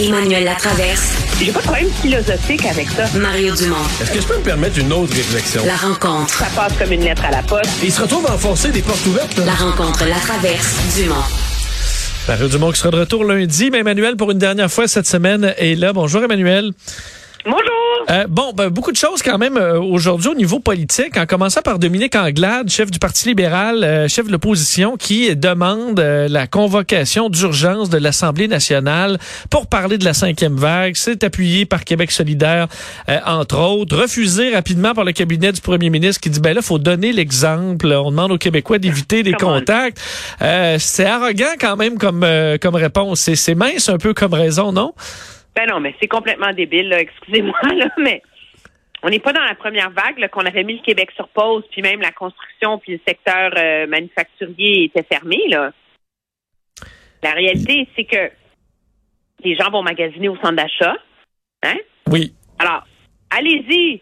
Emmanuel Latraverse. J'ai pas de problème philosophique avec ça. Mario Dumont. Est-ce que je peux me permettre une autre réflexion? La rencontre. Ça passe comme une lettre à la poste. Il se retrouve à enfoncer des portes ouvertes. là. La rencontre, la traverse, Dumont. Mario Dumont qui sera de retour lundi, mais Emmanuel, pour une dernière fois cette semaine, est là. Bonjour Emmanuel. Bonjour. Euh, bon, ben, beaucoup de choses quand même euh, aujourd'hui au niveau politique, en commençant par Dominique Anglade, chef du Parti libéral, euh, chef de l'opposition, qui demande euh, la convocation d'urgence de l'Assemblée nationale pour parler de la cinquième vague. C'est appuyé par Québec solidaire, euh, entre autres. Refusé rapidement par le cabinet du premier ministre qui dit, ben là, faut donner l'exemple. On demande aux Québécois d'éviter on. contacts. Euh, c'est arrogant quand même comme, euh, comme réponse. C'est mince un peu comme raison, non? Ben non, mais c'est complètement débile, là. excusez-moi, là, mais on n'est pas dans la première vague, là, qu'on avait mis le Québec sur pause, puis même la construction, puis le secteur euh, manufacturier était fermé, là. La réalité, c'est que les gens vont magasiner au centre d'achat, hein? Oui. Alors, allez-y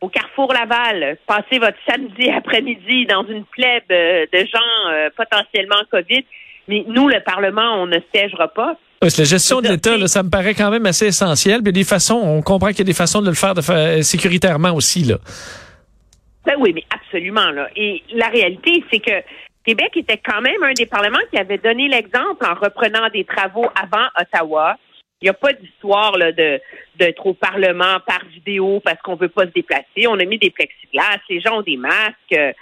au Carrefour Laval, passez votre samedi après-midi dans une plèbe euh, de gens euh, potentiellement COVID. Mais nous, le Parlement, on ne siégera pas. C'est la gestion de l'État, ça. me paraît quand même assez essentiel. Puis des façons, on comprend qu'il y a des façons de le faire de fa- sécuritairement aussi. Là. Ben oui, mais absolument. Là. Et la réalité, c'est que Québec était quand même un des parlements qui avait donné l'exemple en reprenant des travaux avant Ottawa. Il n'y a pas d'histoire de d'être au Parlement par vidéo parce qu'on veut pas se déplacer. On a mis des plexiglas, les gens ont des masques.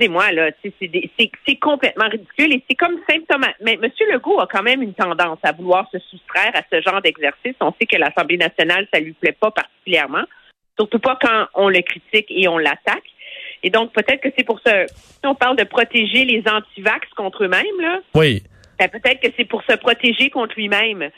C'est moi, là, c'est complètement ridicule et c'est comme symptomatique. Mais M. Legault a quand même une tendance à vouloir se soustraire à ce genre d'exercice. On sait que l'Assemblée nationale, ça lui plaît pas particulièrement, surtout pas quand on le critique et on l'attaque. Et donc, peut-être que c'est pour ça, si on parle de protéger les antivax contre eux-mêmes, là, Oui. ben, peut-être que c'est pour se protéger contre lui-même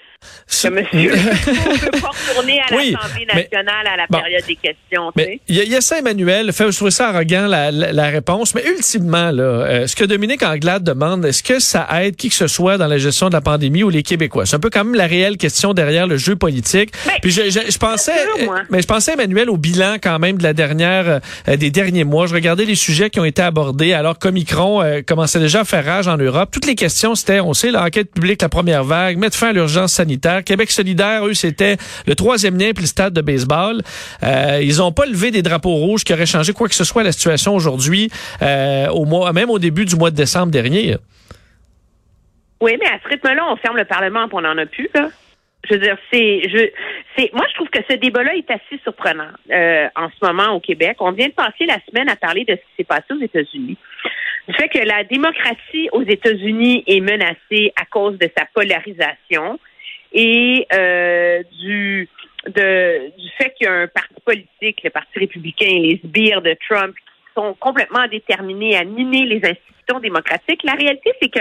Ce- monsieur ne peut pas retourner à Oui, l'Assemblée mais- nationale à la bon. période des questions. Mais il y, a- il y a ça, Emmanuel. Fait, je trouve ça arrogant, la, la- la réponse. Mais ultimement, là, euh, ce que Dominique Anglade demande, est-ce que ça aide qui que ce soit dans la gestion de la pandémie ou les Québécois? C'est un peu quand même la réelle question derrière le jeu politique. Mais- Puis je, je, je pensais, sûr, euh, mais je pensais, Emmanuel, au bilan quand même de la dernière, euh, des derniers mois. Je regardais les sujets qui ont été abordés alors qu'Omicron euh, commençait déjà à faire rage en Europe. Toutes les questions, c'était, on sait, l'enquête publique, la première vague, mettre fin à l'urgence sanitaire. Québec solidaire, eux, c'était le troisième lien le stade de baseball. Euh, ils n'ont pas levé des drapeaux rouges qui auraient changé quoi que ce soit la situation aujourd'hui, euh, au même au début du mois de décembre dernier. Oui, mais à ce rythme-là, on ferme le Parlement et on n'en a plus, là. Je veux dire, c'est, je, c'est, moi, je trouve que ce débat-là est assez surprenant euh, en ce moment au Québec. On vient de passer la semaine à parler de ce qui s'est passé aux États-Unis. Du fait que la démocratie aux États-Unis est menacée à cause de sa polarisation et euh, du de, du fait qu'il y a un parti politique, le Parti républicain, les sbires de Trump, qui sont complètement déterminés à miner les institutions démocratiques. La réalité, c'est que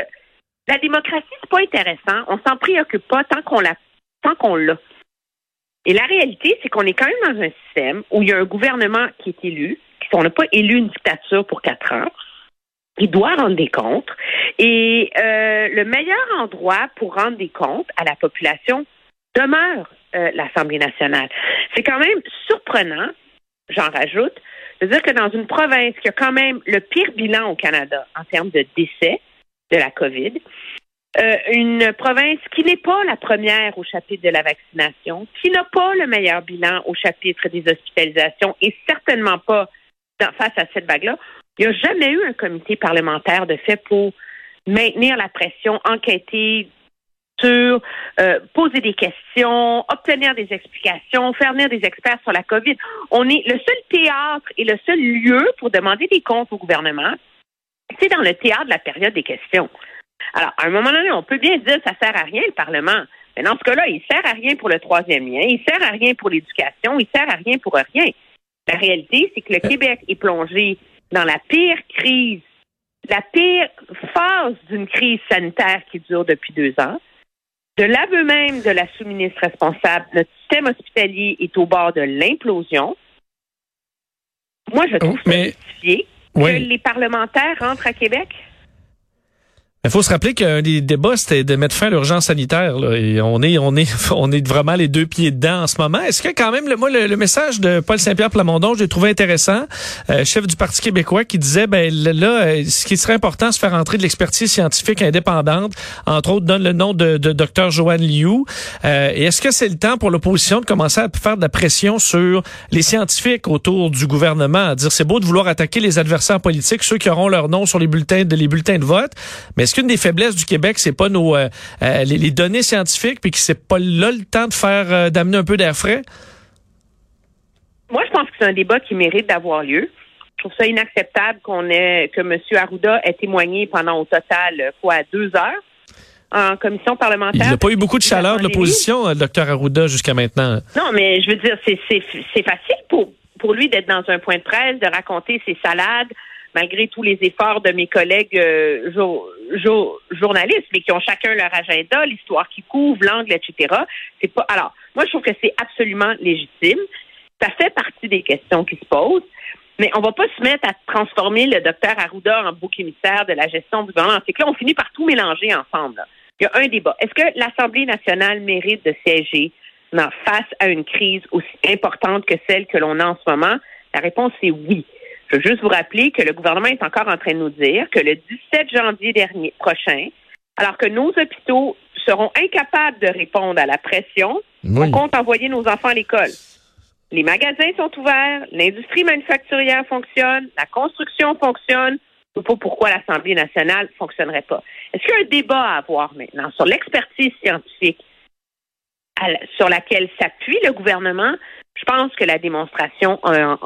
la démocratie, c'est pas intéressant. On s'en préoccupe pas tant qu'on l'a, tant qu'on l'a. Et la réalité, c'est qu'on est quand même dans un système où il y a un gouvernement qui est élu, qu'on n'a pas élu une dictature pour quatre ans. Il doit rendre des comptes. Et euh, le meilleur endroit pour rendre des comptes à la population demeure euh, l'Assemblée nationale. C'est quand même surprenant, j'en rajoute, de dire que dans une province qui a quand même le pire bilan au Canada en termes de décès de la COVID, euh, une province qui n'est pas la première au chapitre de la vaccination, qui n'a pas le meilleur bilan au chapitre des hospitalisations et certainement pas face à cette vague-là, il n'y a jamais eu un comité parlementaire de fait pour maintenir la pression, enquêter sur, euh, poser des questions, obtenir des explications, faire venir des experts sur la COVID. On est le seul théâtre et le seul lieu pour demander des comptes au gouvernement, c'est dans le théâtre de la période des questions. Alors, à un moment donné, on peut bien dire que ça sert à rien, le Parlement. Mais dans ce cas-là, il sert à rien pour le troisième lien, il sert à rien pour l'éducation, il sert à rien pour rien. La réalité, c'est que le Québec est plongé dans la pire crise, la pire phase d'une crise sanitaire qui dure depuis deux ans. De l'aveu même de la sous-ministre responsable, notre système hospitalier est au bord de l'implosion. Moi, je trouve Oh, mais- que les parlementaires rentrent à Québec. Il faut se rappeler qu'un des débats, c'était de mettre fin à l'urgence sanitaire. Là, et on est, on est, on est vraiment les deux pieds dedans en ce moment. Est-ce que quand même, le, moi, le, message de Paul Saint-Pierre Plamondon, je l'ai trouvé intéressant, euh, chef du Parti québécois, qui disait, ben là, euh, ce qui serait important, c'est faire entrer de l'expertise scientifique indépendante. Entre autres, donne le nom de, de Dr Joanne Liu. Euh, et est-ce que c'est le temps pour l'opposition de commencer à faire de la pression sur les scientifiques autour du gouvernement, à dire c'est beau de vouloir attaquer les adversaires politiques, ceux qui auront leur nom sur les bulletins, de, les bulletins de vote, mais est-ce qu'une des faiblesses du Québec, c'est pas nos euh, euh, les, données scientifiques, puis que c'est pas là le temps de faire euh, d'amener un peu d'air frais? Moi, je pense que c'est un débat qui mérite d'avoir lieu. Je trouve ça inacceptable qu'on ait que M. Arruda ait témoigné pendant au total quoi deux heures en commission parlementaire. Il n'a pas eu beaucoup de chaleur de l'opposition, le docteur Arruda, jusqu'à maintenant. Non, mais je veux dire, c'est facile pour, pour lui d'être dans un point de presse, de raconter ses salades, malgré tous les efforts de mes collègues euh, journalistes, mais qui ont chacun leur agenda, l'histoire qui couvre, l'angle, etc. C'est pas. Alors, moi, je trouve que c'est absolument légitime. Ça fait partie des questions qui se posent. Mais on va pas se mettre à transformer le docteur Arruda en bouc émissaire de la gestion du gouvernement. C'est que là, on finit par tout mélanger ensemble. Il y a un débat. Est-ce que l'Assemblée nationale mérite de siéger face à une crise aussi importante que celle que l'on a en ce moment? La réponse est oui. Je veux juste vous rappeler que le gouvernement est encore en train de nous dire que le 17 janvier dernier prochain, alors que nos hôpitaux seront incapables de répondre à la pression, on compte envoyer nos enfants à l'école. Les magasins sont ouverts, l'industrie manufacturière fonctionne, la construction fonctionne. Je ne sais pas pourquoi l'Assemblée nationale ne fonctionnerait pas. Est-ce qu'il y a un débat à avoir maintenant sur l'expertise scientifique sur laquelle s'appuie le gouvernement? Je pense que la démonstration a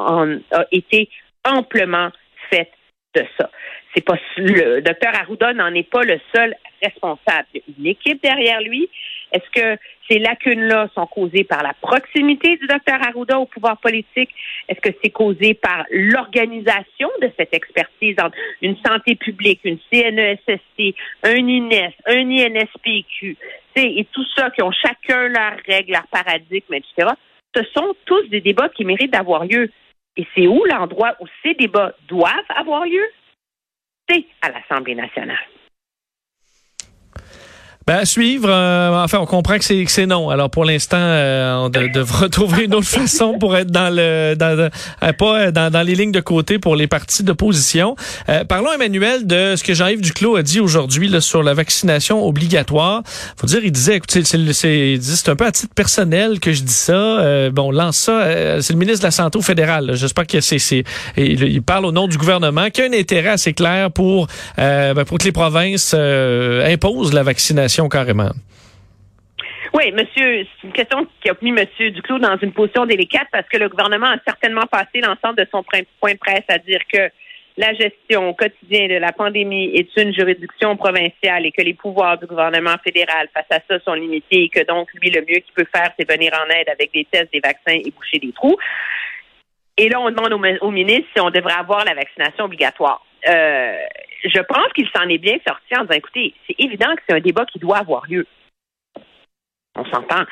été amplement fait de ça. C'est pas le docteur Arruda n'en est pas le seul responsable. Il y a une équipe derrière lui. Est-ce que ces lacunes-là sont causées par la proximité du docteur Arruda au pouvoir politique? Est-ce que c'est causé par l'organisation de cette expertise entre une santé publique, une CNESST, un INES, un INSPQ, et tout ça qui ont chacun leurs règles, leurs paradigmes, etc. Ce sont tous des débats qui méritent d'avoir lieu. Et c'est où l'endroit où ces débats doivent avoir lieu? C'est à l'Assemblée nationale. Ben, à suivre. Euh, enfin, on comprend que c'est non. Alors pour l'instant, euh, on devra trouver une autre façon pour être dans le dans, euh, pas dans, dans, les lignes de côté pour les partis d'opposition. parlons Emmanuel de ce que Jean-Yves Duclos a dit aujourd'hui sur la vaccination obligatoire. Faut dire, il disait, écoutez, c'est un peu à titre personnel que je dis ça. bon, lance ça. c'est le ministre de la santé au fédéral. J'espère que c'est il, parle au nom du gouvernement qui a un intérêt assez clair pour ben, pour que les provinces imposent la vaccination carrément. Oui, monsieur, c'est une question qui a mis monsieur Duclos dans une position délicate parce que le gouvernement a certainement passé l'ensemble de son point de presse à dire que la gestion quotidienne de la pandémie est une juridiction provinciale et que les pouvoirs du gouvernement fédéral face à ça sont limités et que donc lui, le mieux qu'il peut faire, c'est venir en aide avec des tests, des vaccins et boucher des trous. Et là, on demande au, ministre si on devrait avoir la vaccination obligatoire. Euh, je pense qu'il s'en est bien sorti en disant, écoutez, c'est évident que c'est un débat qui doit avoir lieu. On s'entend.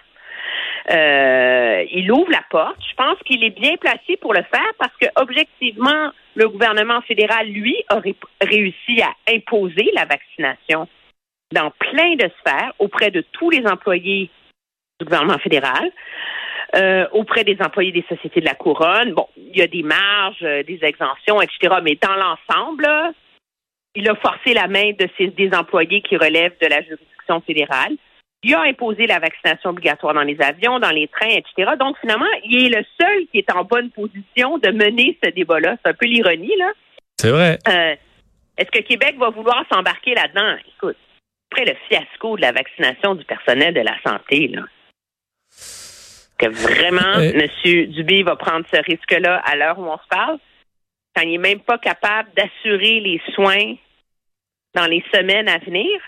Euh, il ouvre la porte. Je pense qu'il est bien placé pour le faire parce que objectivement, le gouvernement fédéral, lui, a réussi à imposer la vaccination dans plein de sphères auprès de tous les employés du gouvernement fédéral. Euh, auprès des employés des sociétés de la couronne. Bon, il y a des marges, euh, des exemptions, etc. Mais dans l'ensemble, il a forcé la main de ses, des employés qui relèvent de la juridiction fédérale. Il a imposé la vaccination obligatoire dans les avions, dans les trains, etc. Donc, finalement, il est le seul qui est en bonne position de mener ce débat-là. C'est un peu l'ironie, là. C'est vrai. Euh, est-ce que Québec va vouloir s'embarquer là-dedans? Écoute, après le fiasco de la vaccination du personnel de la santé, là, que vraiment M. Dubé va prendre ce risque-là à l'heure où on se parle, quand il n'est même pas capable d'assurer les soins dans les semaines à venir,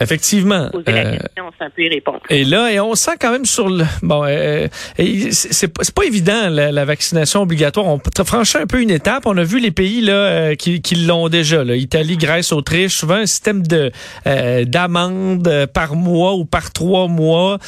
Effectivement. Poser la Euh, question, y répondre. Et là, et on sent quand même sur le bon, euh, et c'est pas c'est pas évident la, la vaccination obligatoire. On peut franchir un peu une étape. On a vu les pays là euh, qui, qui l'ont déjà. Là. Italie, Grèce, Autriche, souvent un système de euh, d'amende euh, par mois ou par trois mois.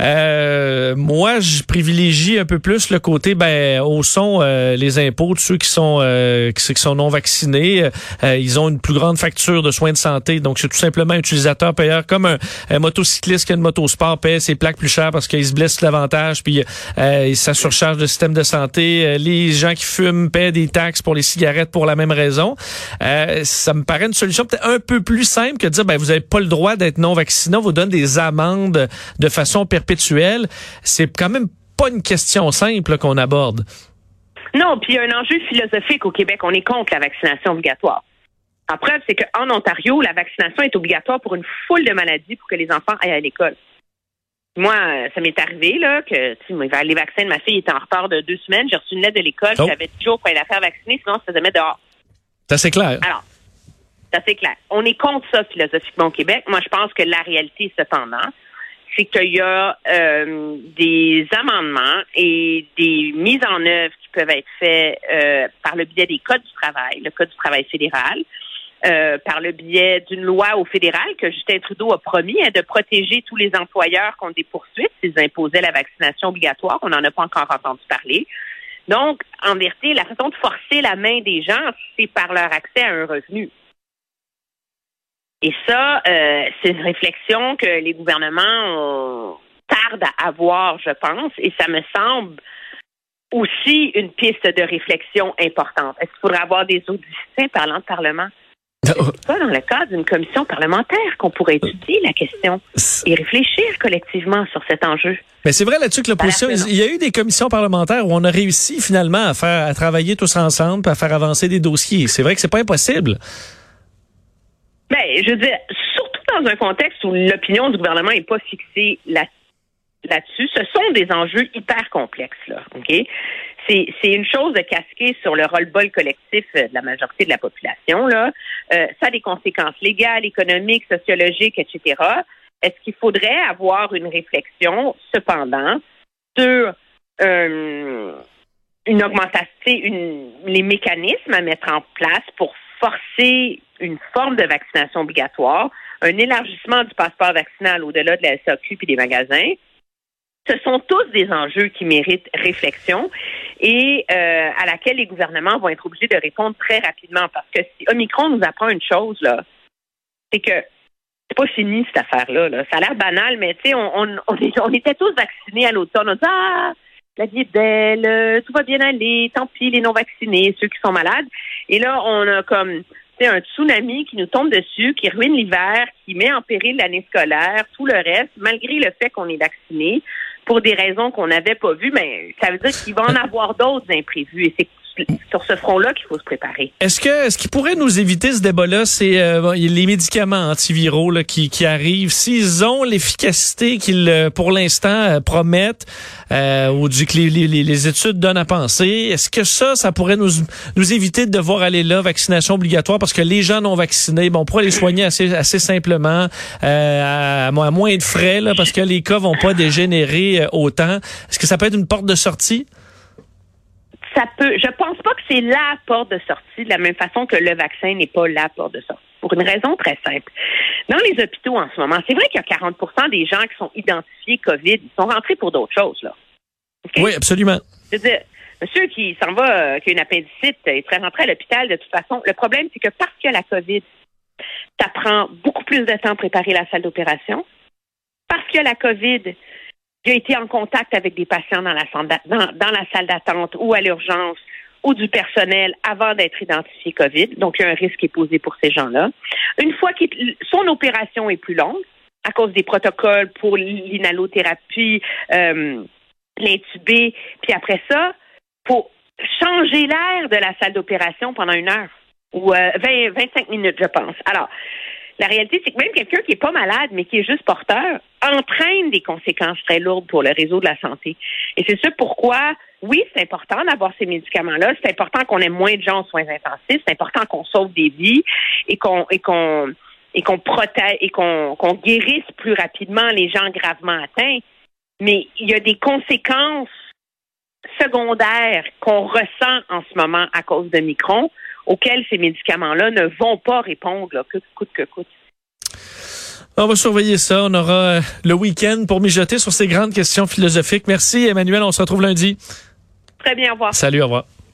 Euh, moi, je privilégie un peu plus le côté ben au son euh, les impôts de ceux qui sont euh, qui, qui sont non vaccinés. Euh, ils ont une plus grande facture de soins de santé, donc c'est tout simplement utilisateur comme un, motocycliste qui a une motosport paie ses plaques plus chères parce qu'il se blesse l'avantage, puis euh, ça surcharge le système de santé. Euh, les gens qui fument paient des taxes pour les cigarettes pour la même raison. Euh, ça me paraît une solution peut-être un peu plus simple que de dire ben vous avez pas le droit d'être non vacciné, on vous donne des amendes de façon perpétuelle. C'est quand même pas une question simple qu'on aborde. Non, puis il y a un enjeu philosophique au Québec. On est contre la vaccination obligatoire. En preuve, c'est qu'en Ontario, la vaccination est obligatoire pour une foule de maladies pour que les enfants aillent à l'école. Moi, euh, ça m'est arrivé là que tu sais, les vaccins de ma fille étaient en retard de deux semaines. J'ai reçu une lettre de l'école. Oh. J'avais 10 jours pour aller la faire vacciner, sinon on se faisait mettre dehors. C'est assez clair. Alors, c'est assez clair. On est contre ça philosophiquement au Québec. Moi, je pense que la réalité, cependant, c'est qu'il y a euh, des amendements et des mises en œuvre qui peuvent être faites euh, par le biais des codes du travail, le code du travail fédéral, euh, par le biais d'une loi au fédéral que Justin Trudeau a promis hein, de protéger tous les employeurs contre des poursuites s'ils imposaient la vaccination obligatoire. On n'en a pas encore entendu parler. Donc, en vérité, la façon de forcer la main des gens, c'est par leur accès à un revenu. Et ça, euh, c'est une réflexion que les gouvernements tardent à avoir, je pense, et ça me semble aussi une piste de réflexion importante. Est-ce qu'il faudrait avoir des auditeurs parlant de Parlement? C'est pas dans le cadre d'une commission parlementaire qu'on pourrait étudier la question et réfléchir collectivement sur cet enjeu. Mais c'est vrai là-dessus que l'opposition, il y a eu des commissions parlementaires où on a réussi finalement à faire, à travailler tous ensemble, à faire avancer des dossiers. C'est vrai que c'est pas impossible. Ben, je veux dire, surtout dans un contexte où l'opinion du gouvernement n'est pas fixée là- là-dessus, ce sont des enjeux hyper complexes, là, OK? C'est, une chose de casquer sur le roll-ball collectif euh, de la majorité de la population, là. Euh, ça a des conséquences légales, économiques, sociologiques, etc. Est-ce qu'il faudrait avoir une réflexion, cependant, sur euh, une augmentation, une, les mécanismes à mettre en place pour forcer une forme de vaccination obligatoire, un élargissement du passeport vaccinal au-delà de la SAQ et des magasins. Ce sont tous des enjeux qui méritent réflexion et euh, à laquelle les gouvernements vont être obligés de répondre très rapidement parce que si Omicron nous apprend une chose là, c'est que c'est pas fini cette affaire-là. là. Ça a l'air banal, mais tu sais, on, était tous vaccinés à l'automne. On dit ah la vie est belle, tout va bien aller, tant pis les non vaccinés, ceux qui sont malades. Et là, on a comme un tsunami qui nous tombe dessus, qui ruine l'hiver, qui met en péril l'année scolaire, tout le reste, malgré le fait qu'on est vacciné, pour des raisons qu'on n'avait pas vues, mais ça veut dire qu'il va en avoir d'autres imprévus. Et sur ce front-là qu'il faut se préparer. Est-ce que ce qui pourrait nous éviter ce débat-là, c'est euh, les médicaments antiviraux là, qui, qui arrivent, s'ils ont l'efficacité qu'ils euh, pour l'instant euh, promettent euh, ou du que les, les, les études donnent à penser, est-ce que ça, ça pourrait nous nous éviter de devoir aller là, vaccination obligatoire, parce que les gens non vaccinés, bon, on pourrait les soigner assez assez simplement, euh, à, à moins de frais, là, parce que les cas vont pas dégénérer euh, autant. Est-ce que ça peut être une porte de sortie? Ça peut. Je pense pas que c'est la porte de sortie de la même façon que le vaccin n'est pas la porte de sortie. Pour une raison très simple. Dans les hôpitaux en ce moment, c'est vrai qu'il y a 40% des gens qui sont identifiés COVID. Ils sont rentrés pour d'autres choses, là. Oui, absolument. Je veux dire, monsieur qui s'en va, euh, qui a une appendicite, il serait rentré à l'hôpital de toute façon. Le problème, c'est que parce qu'il y a la COVID, ça prend beaucoup plus de temps à préparer la salle d'opération. Parce qu'il y a la COVID, j'ai été en contact avec des patients dans la salle d'attente ou à l'urgence ou du personnel avant d'être identifié COVID. Donc, il y a un risque qui est posé pour ces gens-là. Une fois que son opération est plus longue, à cause des protocoles pour l'inhalothérapie, euh, l'intubé, puis après ça, faut changer l'air de la salle d'opération pendant une heure ou euh, 20, 25 minutes, je pense. Alors, la réalité, c'est que même quelqu'un qui est pas malade, mais qui est juste porteur, entraîne des conséquences très lourdes pour le réseau de la santé. Et c'est ça pourquoi, oui, c'est important d'avoir ces médicaments-là. C'est important qu'on ait moins de gens aux soins intensifs. C'est important qu'on sauve des vies et qu'on et qu'on et qu'on protège et qu'on qu'on guérisse plus rapidement les gens gravement atteints. Mais il y a des conséquences secondaires qu'on ressent en ce moment à cause de Micron auxquelles ces médicaments-là ne vont pas répondre, là, que coûte que coûte. On va surveiller ça. On aura euh, le week-end pour mijoter sur ces grandes questions philosophiques. Merci, Emmanuel. On se retrouve lundi. Très bien, au revoir. Salut, au revoir.